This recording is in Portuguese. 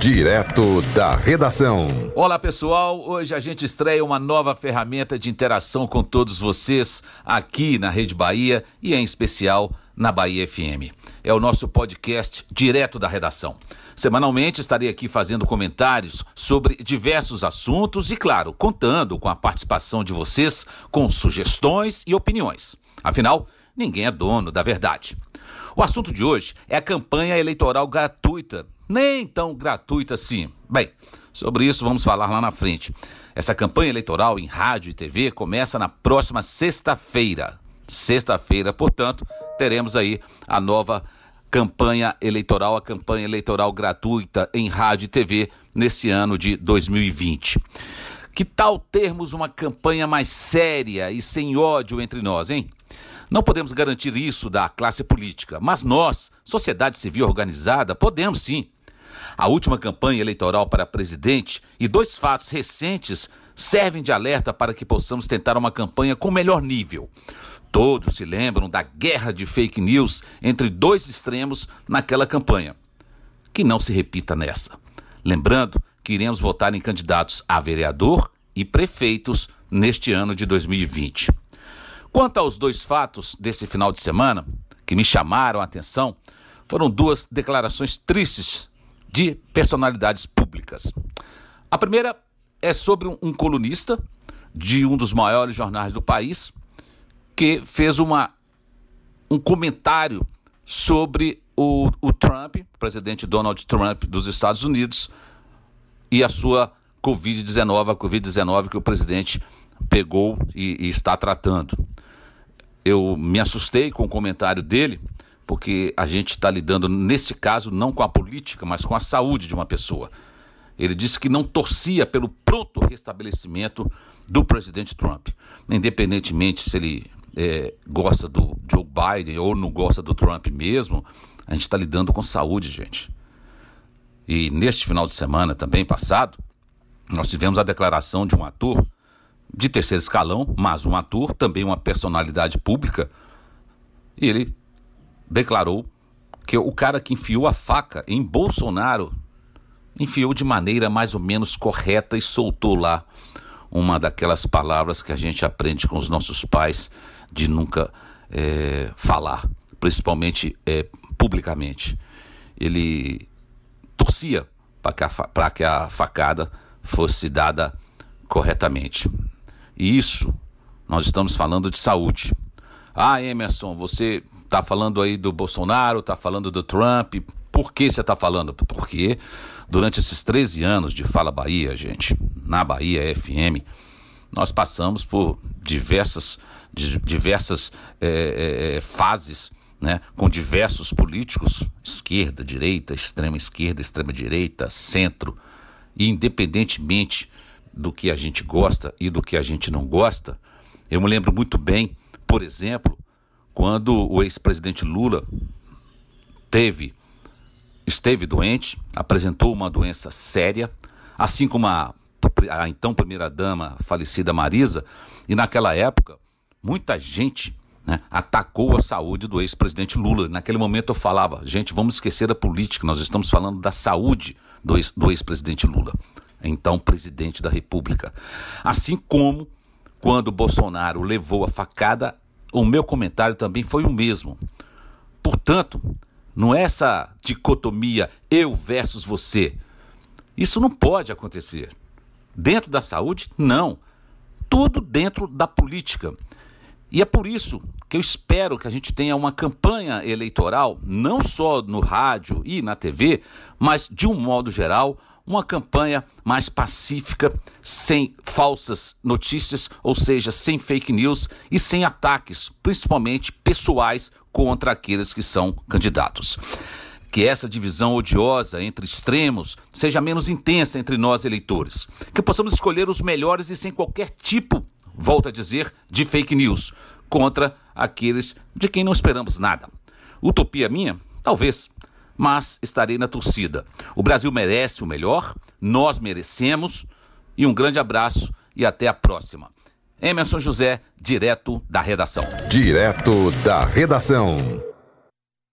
Direto da redação. Olá pessoal, hoje a gente estreia uma nova ferramenta de interação com todos vocês aqui na Rede Bahia e em especial na Bahia FM. É o nosso podcast Direto da Redação. Semanalmente estarei aqui fazendo comentários sobre diversos assuntos e, claro, contando com a participação de vocês com sugestões e opiniões. Afinal, ninguém é dono da verdade. O assunto de hoje é a campanha eleitoral gratuita. Nem tão gratuita assim. Bem, sobre isso vamos falar lá na frente. Essa campanha eleitoral em rádio e TV começa na próxima sexta-feira. Sexta-feira, portanto, teremos aí a nova campanha eleitoral, a campanha eleitoral gratuita em rádio e TV nesse ano de 2020. Que tal termos uma campanha mais séria e sem ódio entre nós, hein? Não podemos garantir isso da classe política, mas nós, sociedade civil organizada, podemos sim. A última campanha eleitoral para presidente e dois fatos recentes servem de alerta para que possamos tentar uma campanha com melhor nível. Todos se lembram da guerra de fake news entre dois extremos naquela campanha. Que não se repita nessa. Lembrando que iremos votar em candidatos a vereador e prefeitos neste ano de 2020. Quanto aos dois fatos desse final de semana, que me chamaram a atenção, foram duas declarações tristes de personalidades públicas. A primeira é sobre um colunista de um dos maiores jornais do país, que fez uma, um comentário sobre o, o Trump, presidente Donald Trump dos Estados Unidos, e a sua Covid-19, a Covid-19 que o presidente pegou e, e está tratando eu me assustei com o comentário dele, porque a gente está lidando, nesse caso, não com a política, mas com a saúde de uma pessoa. Ele disse que não torcia pelo pronto restabelecimento do presidente Trump, independentemente se ele é, gosta do Joe Biden ou não gosta do Trump mesmo, a gente está lidando com saúde, gente. E neste final de semana também passado, nós tivemos a declaração de um ator de terceiro escalão, mas um ator, também uma personalidade pública, e ele declarou que o cara que enfiou a faca em Bolsonaro enfiou de maneira mais ou menos correta e soltou lá uma daquelas palavras que a gente aprende com os nossos pais de nunca é, falar, principalmente é, publicamente. Ele torcia para que, que a facada fosse dada corretamente. E isso, nós estamos falando de saúde. Ah, Emerson, você está falando aí do Bolsonaro, está falando do Trump. Por que você está falando? Porque durante esses 13 anos de Fala Bahia, gente, na Bahia FM, nós passamos por diversas, diversas é, é, fases, né, com diversos políticos, esquerda, direita, extrema esquerda, extrema direita, centro, e independentemente do que a gente gosta e do que a gente não gosta. Eu me lembro muito bem, por exemplo, quando o ex-presidente Lula teve esteve doente, apresentou uma doença séria, assim como a, a então primeira-dama falecida Marisa, e naquela época muita gente né, atacou a saúde do ex-presidente Lula. Naquele momento eu falava, gente, vamos esquecer a política, nós estamos falando da saúde do ex-presidente Lula então presidente da República. Assim como quando Bolsonaro levou a facada, o meu comentário também foi o mesmo. Portanto, não é essa dicotomia eu versus você. Isso não pode acontecer. Dentro da saúde, não. Tudo dentro da política. E é por isso que eu espero que a gente tenha uma campanha eleitoral, não só no rádio e na TV, mas de um modo geral, uma campanha mais pacífica, sem falsas notícias, ou seja, sem fake news e sem ataques, principalmente pessoais, contra aqueles que são candidatos. Que essa divisão odiosa entre extremos seja menos intensa entre nós eleitores. Que possamos escolher os melhores e sem qualquer tipo, volto a dizer, de fake news contra aqueles de quem não esperamos nada. Utopia minha? Talvez mas estarei na torcida. O Brasil merece o melhor, nós merecemos. E um grande abraço e até a próxima. Emerson José, direto da redação. Direto da redação.